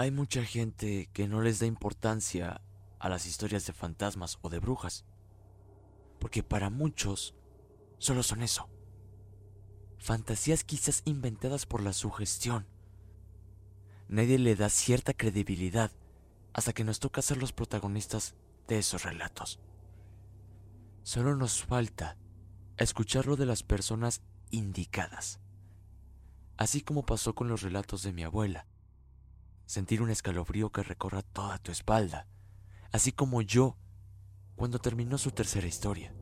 Hay mucha gente que no les da importancia a las historias de fantasmas o de brujas, porque para muchos solo son eso. Fantasías quizás inventadas por la sugestión. Nadie le da cierta credibilidad hasta que nos toca ser los protagonistas de esos relatos. Solo nos falta escucharlo de las personas indicadas. Así como pasó con los relatos de mi abuela. Sentir un escalofrío que recorra toda tu espalda. Así como yo, cuando terminó su tercera historia.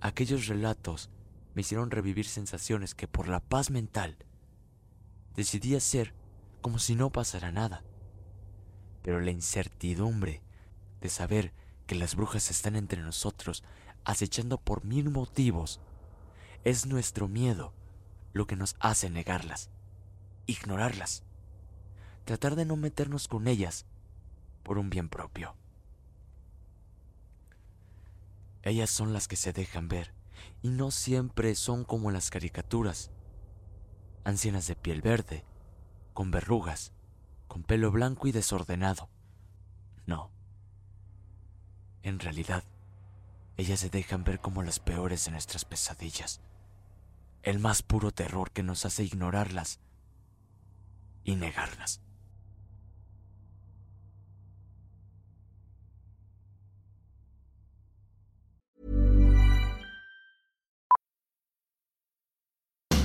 Aquellos relatos me hicieron revivir sensaciones que por la paz mental decidí hacer como si no pasara nada. Pero la incertidumbre de saber que las brujas están entre nosotros, acechando por mil motivos, es nuestro miedo lo que nos hace negarlas, ignorarlas, tratar de no meternos con ellas por un bien propio. Ellas son las que se dejan ver y no siempre son como las caricaturas, ancianas de piel verde, con verrugas, con pelo blanco y desordenado. No. En realidad, ellas se dejan ver como las peores de nuestras pesadillas, el más puro terror que nos hace ignorarlas y negarlas.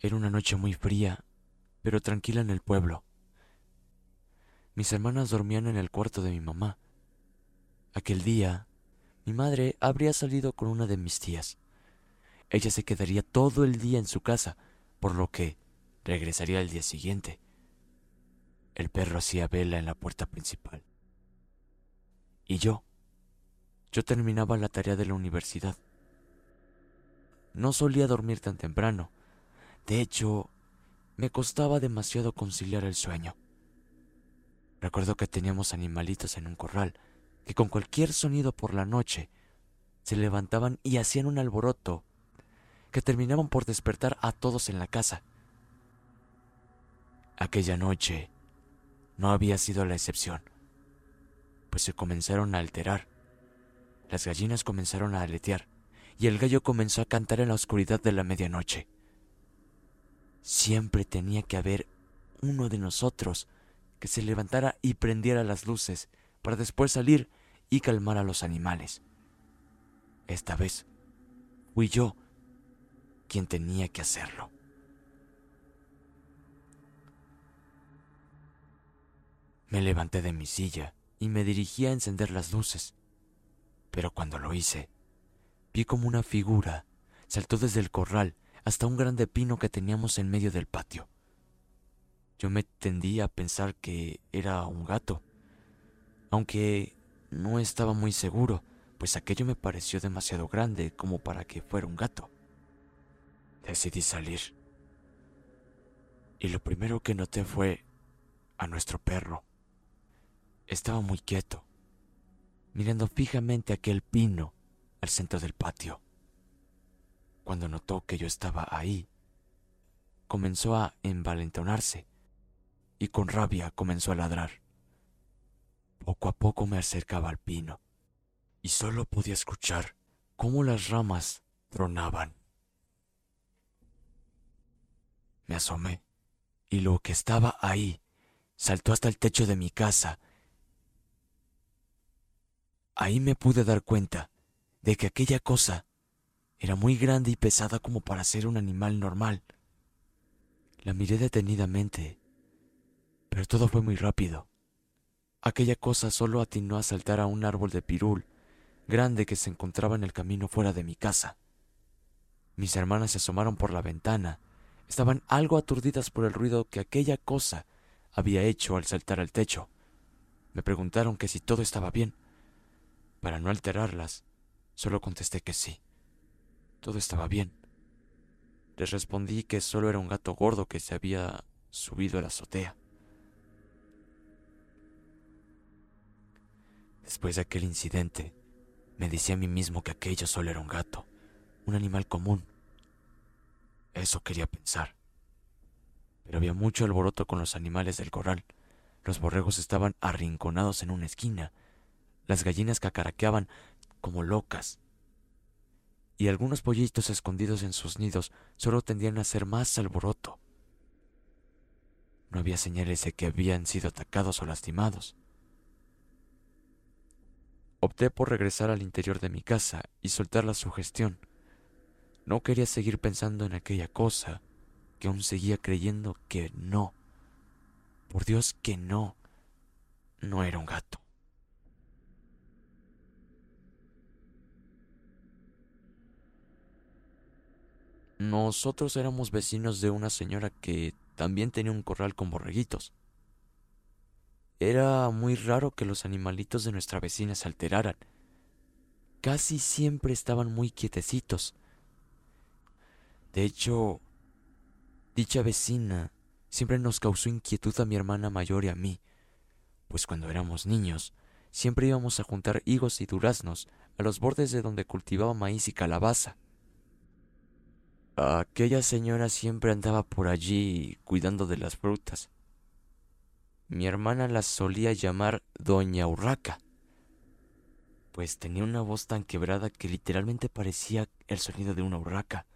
Era una noche muy fría, pero tranquila en el pueblo. Mis hermanas dormían en el cuarto de mi mamá. Aquel día, mi madre habría salido con una de mis tías. Ella se quedaría todo el día en su casa, por lo que regresaría el día siguiente. El perro hacía vela en la puerta principal. Y yo, yo terminaba la tarea de la universidad. No solía dormir tan temprano. De hecho, me costaba demasiado conciliar el sueño. Recuerdo que teníamos animalitos en un corral que con cualquier sonido por la noche se levantaban y hacían un alboroto que terminaban por despertar a todos en la casa. Aquella noche no había sido la excepción, pues se comenzaron a alterar. Las gallinas comenzaron a aletear y el gallo comenzó a cantar en la oscuridad de la medianoche. Siempre tenía que haber uno de nosotros que se levantara y prendiera las luces para después salir y calmar a los animales. Esta vez fui yo quien tenía que hacerlo. Me levanté de mi silla y me dirigí a encender las luces, pero cuando lo hice, vi como una figura saltó desde el corral hasta un grande pino que teníamos en medio del patio. Yo me tendí a pensar que era un gato, aunque no estaba muy seguro, pues aquello me pareció demasiado grande como para que fuera un gato. Decidí salir. Y lo primero que noté fue a nuestro perro. Estaba muy quieto, mirando fijamente aquel pino al centro del patio. Cuando notó que yo estaba ahí, comenzó a envalentonarse y con rabia comenzó a ladrar. Poco a poco me acercaba al pino y solo podía escuchar cómo las ramas tronaban. Me asomé y lo que estaba ahí saltó hasta el techo de mi casa. Ahí me pude dar cuenta de que aquella cosa era muy grande y pesada como para ser un animal normal. La miré detenidamente, pero todo fue muy rápido. Aquella cosa solo atinó a saltar a un árbol de pirul grande que se encontraba en el camino fuera de mi casa. Mis hermanas se asomaron por la ventana. Estaban algo aturdidas por el ruido que aquella cosa había hecho al saltar al techo. Me preguntaron que si todo estaba bien. Para no alterarlas, solo contesté que sí. Todo estaba bien. Les respondí que solo era un gato gordo que se había subido a la azotea. Después de aquel incidente, me decía a mí mismo que aquello solo era un gato, un animal común. Eso quería pensar. Pero había mucho alboroto con los animales del corral. Los borregos estaban arrinconados en una esquina. Las gallinas cacaraqueaban como locas y algunos pollitos escondidos en sus nidos solo tendían a hacer más alboroto. No había señales de que habían sido atacados o lastimados. Opté por regresar al interior de mi casa y soltar la sugestión. No quería seguir pensando en aquella cosa, que aún seguía creyendo que no. Por Dios que no. No era un gato. Nosotros éramos vecinos de una señora que también tenía un corral con borreguitos. Era muy raro que los animalitos de nuestra vecina se alteraran. Casi siempre estaban muy quietecitos. De hecho, dicha vecina siempre nos causó inquietud a mi hermana mayor y a mí, pues cuando éramos niños siempre íbamos a juntar higos y duraznos a los bordes de donde cultivaba maíz y calabaza. Aquella señora siempre andaba por allí cuidando de las frutas mi hermana la solía llamar Doña Urraca, pues tenía una voz tan quebrada que literalmente parecía el sonido de una urraca.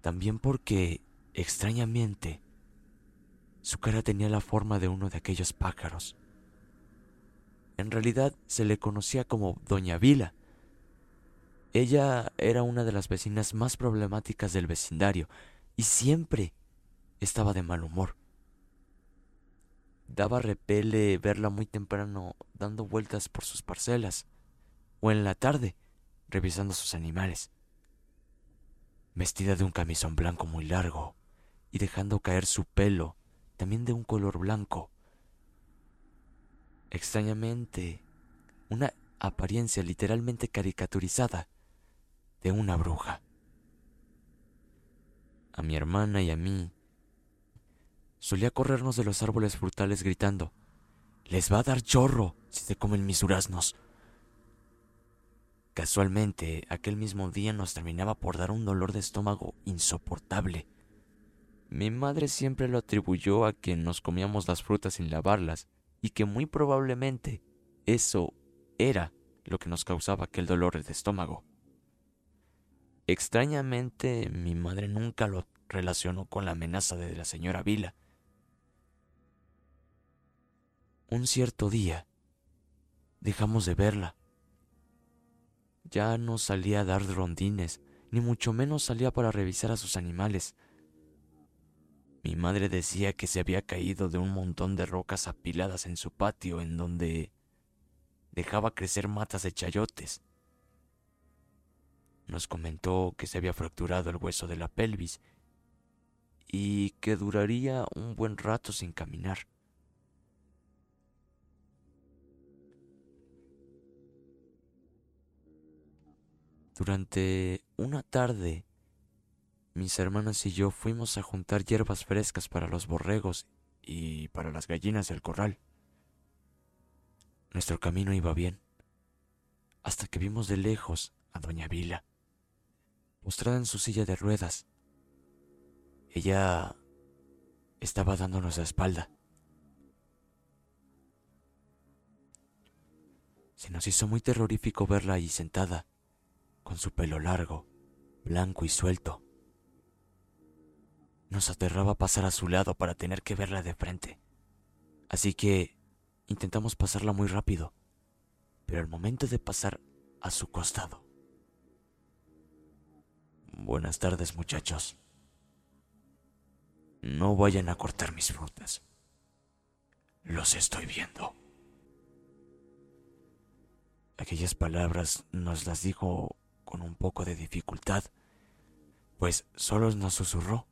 También porque, extrañamente, su cara tenía la forma de uno de aquellos pájaros. En realidad se le conocía como Doña Vila. Ella era una de las vecinas más problemáticas del vecindario y siempre estaba de mal humor. Daba repele verla muy temprano dando vueltas por sus parcelas, o en la tarde revisando sus animales. Vestida de un camisón blanco muy largo y dejando caer su pelo, también de un color blanco. Extrañamente, una apariencia literalmente caricaturizada de una bruja. A mi hermana y a mí solía corrernos de los árboles frutales gritando, Les va a dar chorro si se comen mis duraznos. Casualmente, aquel mismo día nos terminaba por dar un dolor de estómago insoportable. Mi madre siempre lo atribuyó a que nos comíamos las frutas sin lavarlas y que muy probablemente eso era lo que nos causaba aquel dolor de estómago. Extrañamente, mi madre nunca lo relacionó con la amenaza de la señora Vila, un cierto día dejamos de verla. Ya no salía a dar rondines, ni mucho menos salía para revisar a sus animales. Mi madre decía que se había caído de un montón de rocas apiladas en su patio en donde dejaba crecer matas de chayotes. Nos comentó que se había fracturado el hueso de la pelvis y que duraría un buen rato sin caminar. Durante una tarde, mis hermanas y yo fuimos a juntar hierbas frescas para los borregos y para las gallinas del corral. Nuestro camino iba bien, hasta que vimos de lejos a doña Vila, postrada en su silla de ruedas. Ella estaba dándonos la espalda. Se nos hizo muy terrorífico verla ahí sentada, con su pelo largo, blanco y suelto. Nos aterraba pasar a su lado para tener que verla de frente. Así que intentamos pasarla muy rápido, pero al momento de pasar a su costado. Buenas tardes muchachos. No vayan a cortar mis frutas. Los estoy viendo. Aquellas palabras nos las dijo con un poco de dificultad, pues solo nos susurró.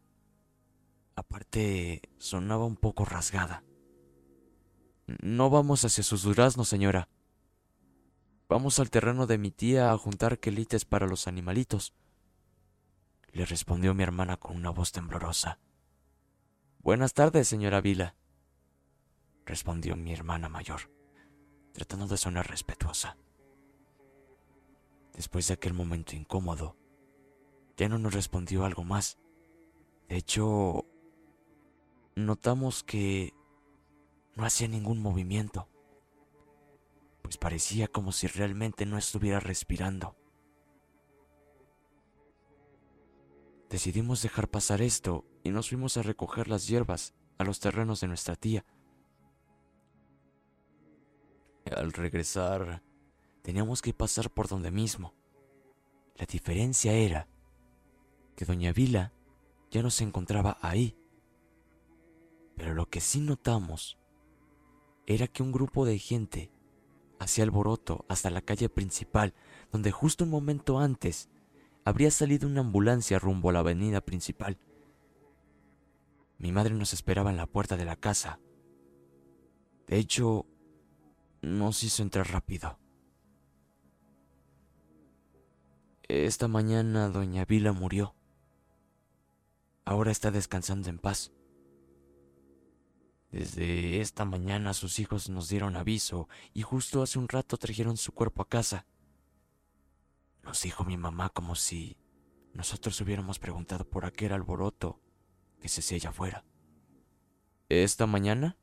Aparte, sonaba un poco rasgada. No vamos hacia sus duraznos, señora. Vamos al terreno de mi tía a juntar quelites para los animalitos. Le respondió mi hermana con una voz temblorosa. Buenas tardes, señora Vila. Respondió mi hermana mayor, tratando de sonar respetuosa. Después de aquel momento incómodo, ya no nos respondió algo más. De hecho, notamos que no hacía ningún movimiento, pues parecía como si realmente no estuviera respirando. Decidimos dejar pasar esto y nos fuimos a recoger las hierbas a los terrenos de nuestra tía. Al regresar, teníamos que pasar por donde mismo. La diferencia era que doña Vila ya no se encontraba ahí. Pero lo que sí notamos era que un grupo de gente hacía alboroto hasta la calle principal, donde justo un momento antes habría salido una ambulancia rumbo a la avenida principal. Mi madre nos esperaba en la puerta de la casa. De hecho, nos hizo entrar rápido. Esta mañana doña Vila murió. Ahora está descansando en paz. Desde esta mañana sus hijos nos dieron aviso y justo hace un rato trajeron su cuerpo a casa. Nos dijo mi mamá como si nosotros hubiéramos preguntado por aquel alboroto que se hacía allá afuera. ¿Esta mañana?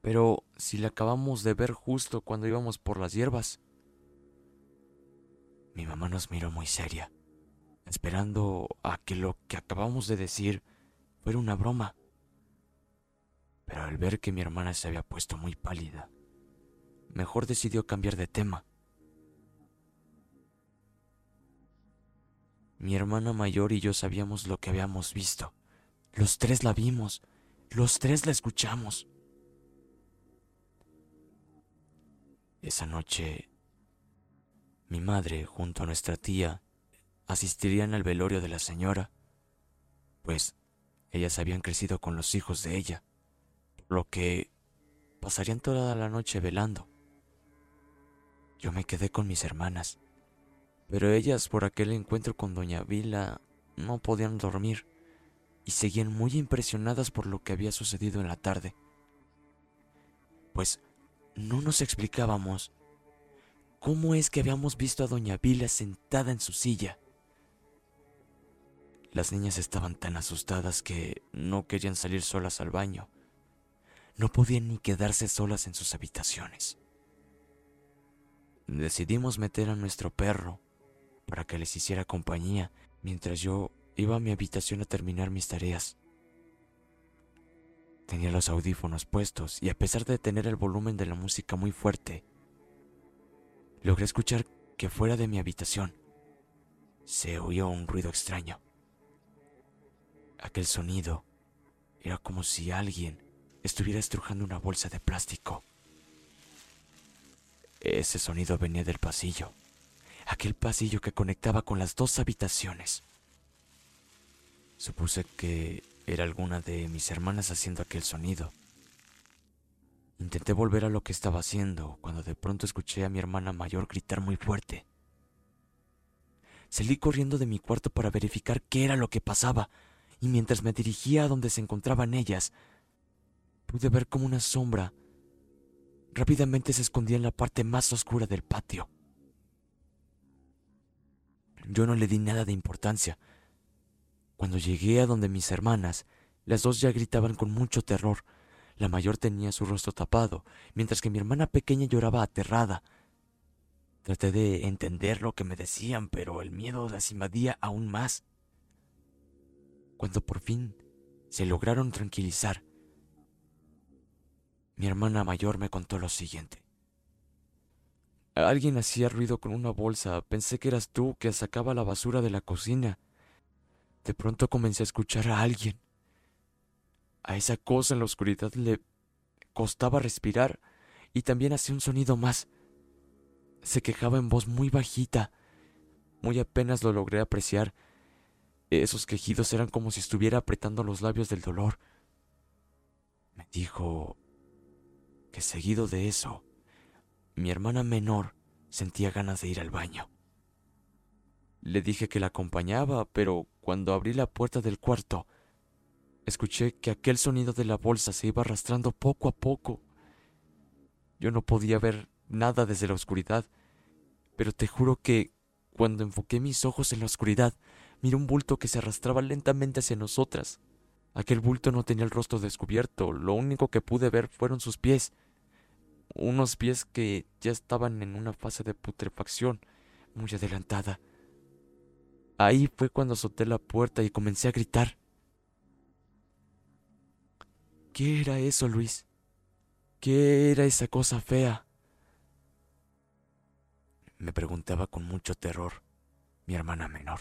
Pero si la acabamos de ver justo cuando íbamos por las hierbas. Mi mamá nos miró muy seria, esperando a que lo que acabamos de decir fuera una broma. Pero al ver que mi hermana se había puesto muy pálida, mejor decidió cambiar de tema. Mi hermana mayor y yo sabíamos lo que habíamos visto. Los tres la vimos, los tres la escuchamos. Esa noche, mi madre, junto a nuestra tía, asistirían al velorio de la señora, pues ellas habían crecido con los hijos de ella, por lo que pasarían toda la noche velando. Yo me quedé con mis hermanas, pero ellas por aquel encuentro con doña Vila no podían dormir y seguían muy impresionadas por lo que había sucedido en la tarde. Pues no nos explicábamos cómo es que habíamos visto a doña Vila sentada en su silla. Las niñas estaban tan asustadas que no querían salir solas al baño. No podían ni quedarse solas en sus habitaciones. Decidimos meter a nuestro perro para que les hiciera compañía mientras yo iba a mi habitación a terminar mis tareas. Tenía los audífonos puestos y a pesar de tener el volumen de la música muy fuerte, logré escuchar que fuera de mi habitación se oyó un ruido extraño. Aquel sonido era como si alguien estuviera estrujando una bolsa de plástico. Ese sonido venía del pasillo, aquel pasillo que conectaba con las dos habitaciones. Supuse que era alguna de mis hermanas haciendo aquel sonido. Intenté volver a lo que estaba haciendo cuando de pronto escuché a mi hermana mayor gritar muy fuerte. Salí corriendo de mi cuarto para verificar qué era lo que pasaba, y mientras me dirigía a donde se encontraban ellas, pude ver como una sombra rápidamente se escondía en la parte más oscura del patio. Yo no le di nada de importancia, cuando llegué a donde mis hermanas, las dos ya gritaban con mucho terror. La mayor tenía su rostro tapado, mientras que mi hermana pequeña lloraba aterrada. Traté de entender lo que me decían, pero el miedo las invadía aún más. Cuando por fin se lograron tranquilizar, mi hermana mayor me contó lo siguiente. Alguien hacía ruido con una bolsa. Pensé que eras tú que sacaba la basura de la cocina. De pronto comencé a escuchar a alguien. A esa cosa en la oscuridad le costaba respirar y también hacía un sonido más. Se quejaba en voz muy bajita. Muy apenas lo logré apreciar. Esos quejidos eran como si estuviera apretando los labios del dolor. Me dijo que seguido de eso, mi hermana menor sentía ganas de ir al baño. Le dije que la acompañaba, pero cuando abrí la puerta del cuarto, escuché que aquel sonido de la bolsa se iba arrastrando poco a poco. Yo no podía ver nada desde la oscuridad, pero te juro que cuando enfoqué mis ojos en la oscuridad, miré un bulto que se arrastraba lentamente hacia nosotras. Aquel bulto no tenía el rostro descubierto, lo único que pude ver fueron sus pies, unos pies que ya estaban en una fase de putrefacción muy adelantada. Ahí fue cuando azoté la puerta y comencé a gritar. ¿Qué era eso, Luis? ¿Qué era esa cosa fea? Me preguntaba con mucho terror mi hermana menor.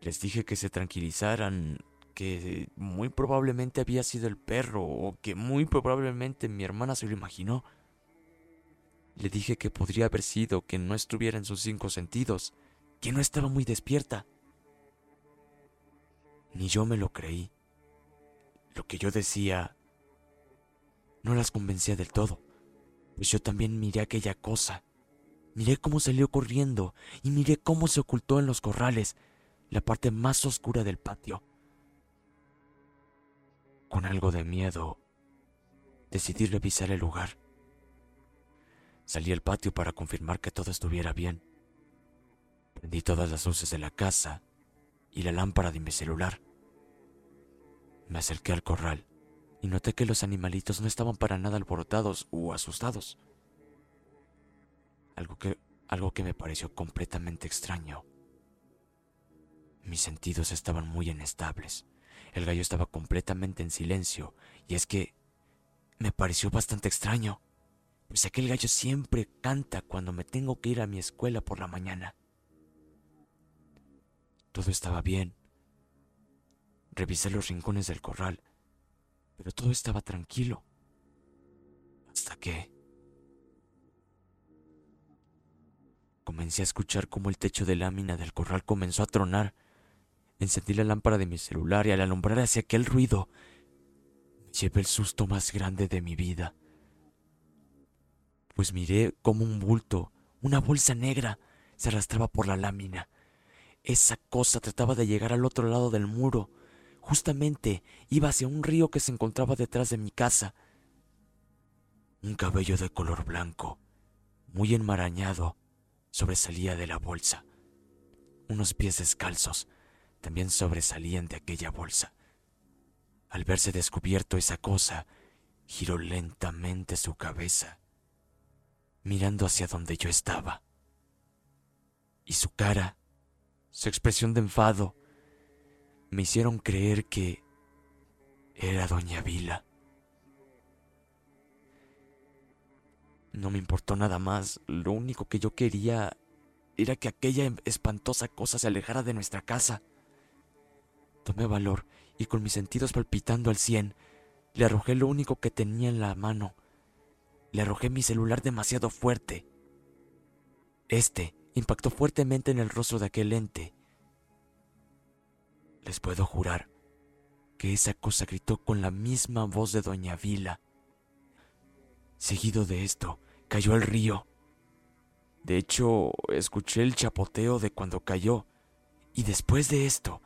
Les dije que se tranquilizaran, que muy probablemente había sido el perro o que muy probablemente mi hermana se lo imaginó. Le dije que podría haber sido que no estuviera en sus cinco sentidos que no estaba muy despierta. Ni yo me lo creí. Lo que yo decía no las convencía del todo, pues yo también miré aquella cosa. Miré cómo salió corriendo y miré cómo se ocultó en los corrales, la parte más oscura del patio. Con algo de miedo, decidí revisar el lugar. Salí al patio para confirmar que todo estuviera bien. Prendí todas las luces de la casa y la lámpara de mi celular. Me acerqué al corral y noté que los animalitos no estaban para nada alborotados u asustados. Algo que, algo que me pareció completamente extraño. Mis sentidos estaban muy inestables. El gallo estaba completamente en silencio y es que me pareció bastante extraño, pues aquel gallo siempre canta cuando me tengo que ir a mi escuela por la mañana. Todo estaba bien. Revisé los rincones del corral, pero todo estaba tranquilo. Hasta que comencé a escuchar cómo el techo de lámina del corral comenzó a tronar. Encendí la lámpara de mi celular y al alumbrar hacia aquel ruido, llevé el susto más grande de mi vida. Pues miré como un bulto, una bolsa negra, se arrastraba por la lámina. Esa cosa trataba de llegar al otro lado del muro. Justamente iba hacia un río que se encontraba detrás de mi casa. Un cabello de color blanco, muy enmarañado, sobresalía de la bolsa. Unos pies descalzos también sobresalían de aquella bolsa. Al verse descubierto esa cosa, giró lentamente su cabeza, mirando hacia donde yo estaba. Y su cara su expresión de enfado, me hicieron creer que era doña Vila. No me importó nada más, lo único que yo quería era que aquella espantosa cosa se alejara de nuestra casa. Tomé valor y con mis sentidos palpitando al cien, le arrojé lo único que tenía en la mano. Le arrojé mi celular demasiado fuerte. Este impactó fuertemente en el rostro de aquel ente. Les puedo jurar que esa cosa gritó con la misma voz de Doña Vila. Seguido de esto, cayó al río. De hecho, escuché el chapoteo de cuando cayó, y después de esto,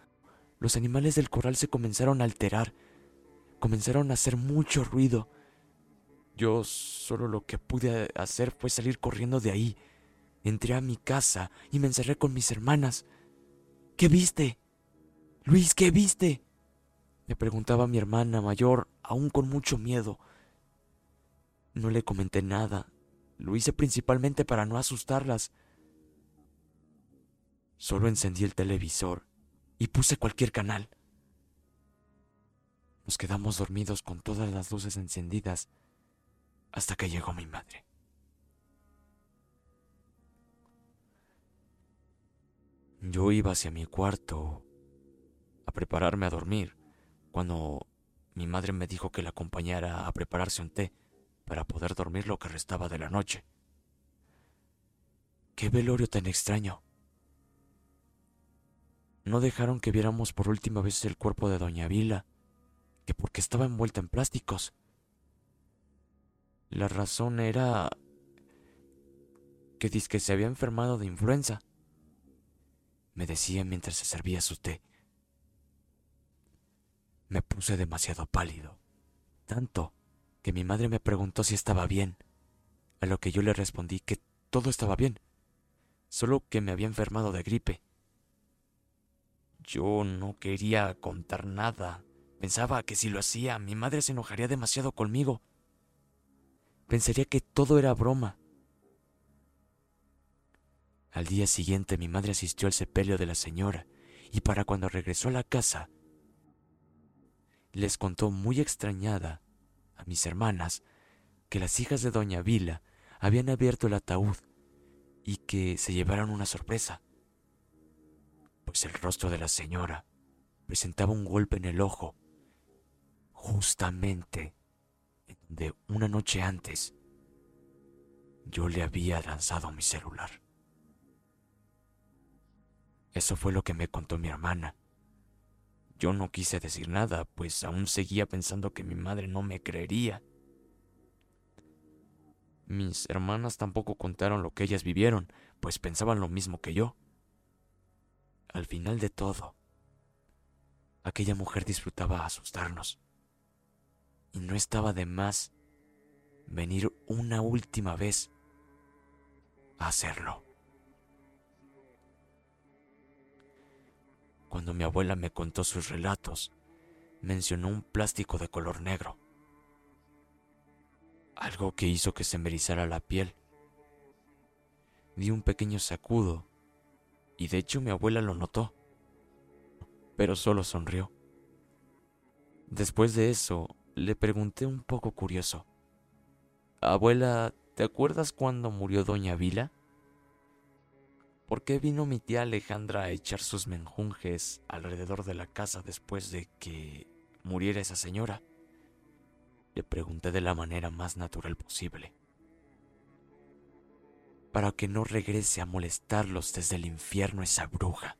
los animales del corral se comenzaron a alterar, comenzaron a hacer mucho ruido. Yo solo lo que pude hacer fue salir corriendo de ahí Entré a mi casa y me encerré con mis hermanas. ¿Qué viste? Luis, ¿qué viste? Me preguntaba mi hermana mayor, aún con mucho miedo. No le comenté nada. Lo hice principalmente para no asustarlas. Solo encendí el televisor y puse cualquier canal. Nos quedamos dormidos con todas las luces encendidas hasta que llegó mi madre. Yo iba hacia mi cuarto a prepararme a dormir cuando mi madre me dijo que la acompañara a prepararse un té para poder dormir lo que restaba de la noche. ¡Qué velorio tan extraño! No dejaron que viéramos por última vez el cuerpo de Doña Vila, que porque estaba envuelta en plásticos. La razón era que que se había enfermado de influenza me decía mientras se servía su té. Me puse demasiado pálido, tanto que mi madre me preguntó si estaba bien, a lo que yo le respondí que todo estaba bien, solo que me había enfermado de gripe. Yo no quería contar nada. Pensaba que si lo hacía, mi madre se enojaría demasiado conmigo. Pensaría que todo era broma. Al día siguiente mi madre asistió al sepelio de la señora y para cuando regresó a la casa les contó muy extrañada a mis hermanas que las hijas de doña Vila habían abierto el ataúd y que se llevaron una sorpresa, pues el rostro de la señora presentaba un golpe en el ojo, justamente en donde una noche antes yo le había lanzado mi celular. Eso fue lo que me contó mi hermana. Yo no quise decir nada, pues aún seguía pensando que mi madre no me creería. Mis hermanas tampoco contaron lo que ellas vivieron, pues pensaban lo mismo que yo. Al final de todo, aquella mujer disfrutaba asustarnos. Y no estaba de más venir una última vez a hacerlo. Cuando mi abuela me contó sus relatos, mencionó un plástico de color negro. Algo que hizo que se me erizara la piel. Di un pequeño sacudo y de hecho mi abuela lo notó, pero solo sonrió. Después de eso, le pregunté un poco curioso. Abuela, ¿te acuerdas cuando murió doña Vila? ¿Por qué vino mi tía Alejandra a echar sus menjunjes alrededor de la casa después de que muriera esa señora? Le pregunté de la manera más natural posible. Para que no regrese a molestarlos desde el infierno esa bruja.